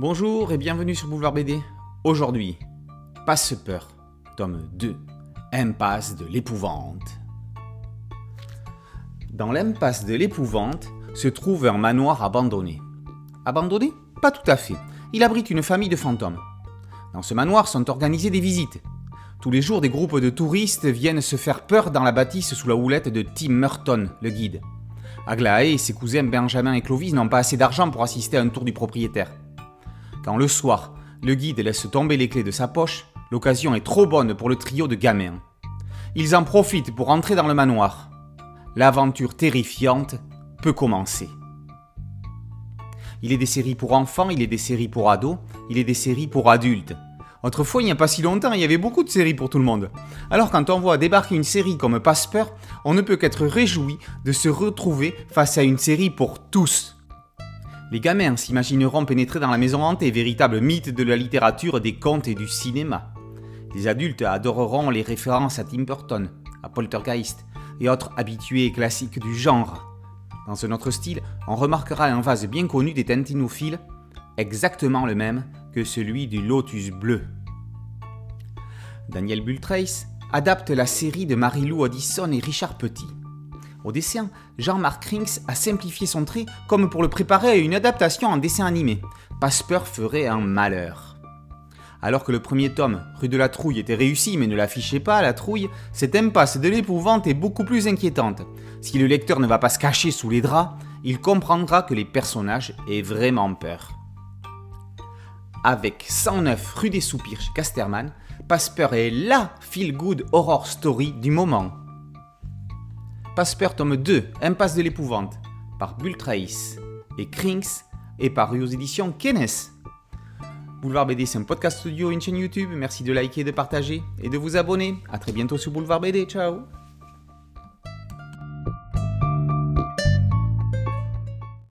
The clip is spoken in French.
Bonjour et bienvenue sur Boulevard BD. Aujourd'hui, Passe peur, tome 2, Impasse de l'épouvante. Dans l'impasse de l'épouvante se trouve un manoir abandonné. Abandonné? Pas tout à fait. Il abrite une famille de fantômes. Dans ce manoir sont organisées des visites. Tous les jours, des groupes de touristes viennent se faire peur dans la bâtisse sous la houlette de Tim Merton, le guide. Aglaé et ses cousins Benjamin et Clovis n'ont pas assez d'argent pour assister à un tour du propriétaire. Quand le soir, le guide laisse tomber les clés de sa poche, l'occasion est trop bonne pour le trio de gamins. Ils en profitent pour entrer dans le manoir. L'aventure terrifiante peut commencer. Il est des séries pour enfants, il est des séries pour ados, il est des séries pour adultes. Autrefois, il n'y a pas si longtemps, il y avait beaucoup de séries pour tout le monde. Alors quand on voit débarquer une série comme Passe-Peur, on ne peut qu'être réjoui de se retrouver face à une série pour tous. Les gamins s'imagineront pénétrer dans la maison hantée, véritable mythe de la littérature, des contes et du cinéma. Les adultes adoreront les références à Tim Burton, à Poltergeist et autres habitués classiques du genre. Dans un autre style, on remarquera un vase bien connu des tintinophiles, exactement le même que celui du lotus bleu. Daniel Bultrace adapte la série de Marie-Lou Addison et Richard Petit. Au dessin, Jean-Marc Rinks a simplifié son trait comme pour le préparer à une adaptation en dessin animé. Passe-peur ferait un malheur. Alors que le premier tome, Rue de la Trouille, était réussi mais ne l'affichait pas, la trouille, cette impasse de l'épouvante est beaucoup plus inquiétante. Si le lecteur ne va pas se cacher sous les draps, il comprendra que les personnages aient vraiment peur. Avec 109 Rue des Soupirs chez Casterman, Passe-peur est LA feel-good horror story du moment. Passe-peur tome 2, Impasse de l'épouvante, par Bultrace et Krinks et par aux éditions Kennes. Boulevard BD, c'est un podcast et une chaîne YouTube. Merci de liker, de partager et de vous abonner. A très bientôt sur Boulevard BD. Ciao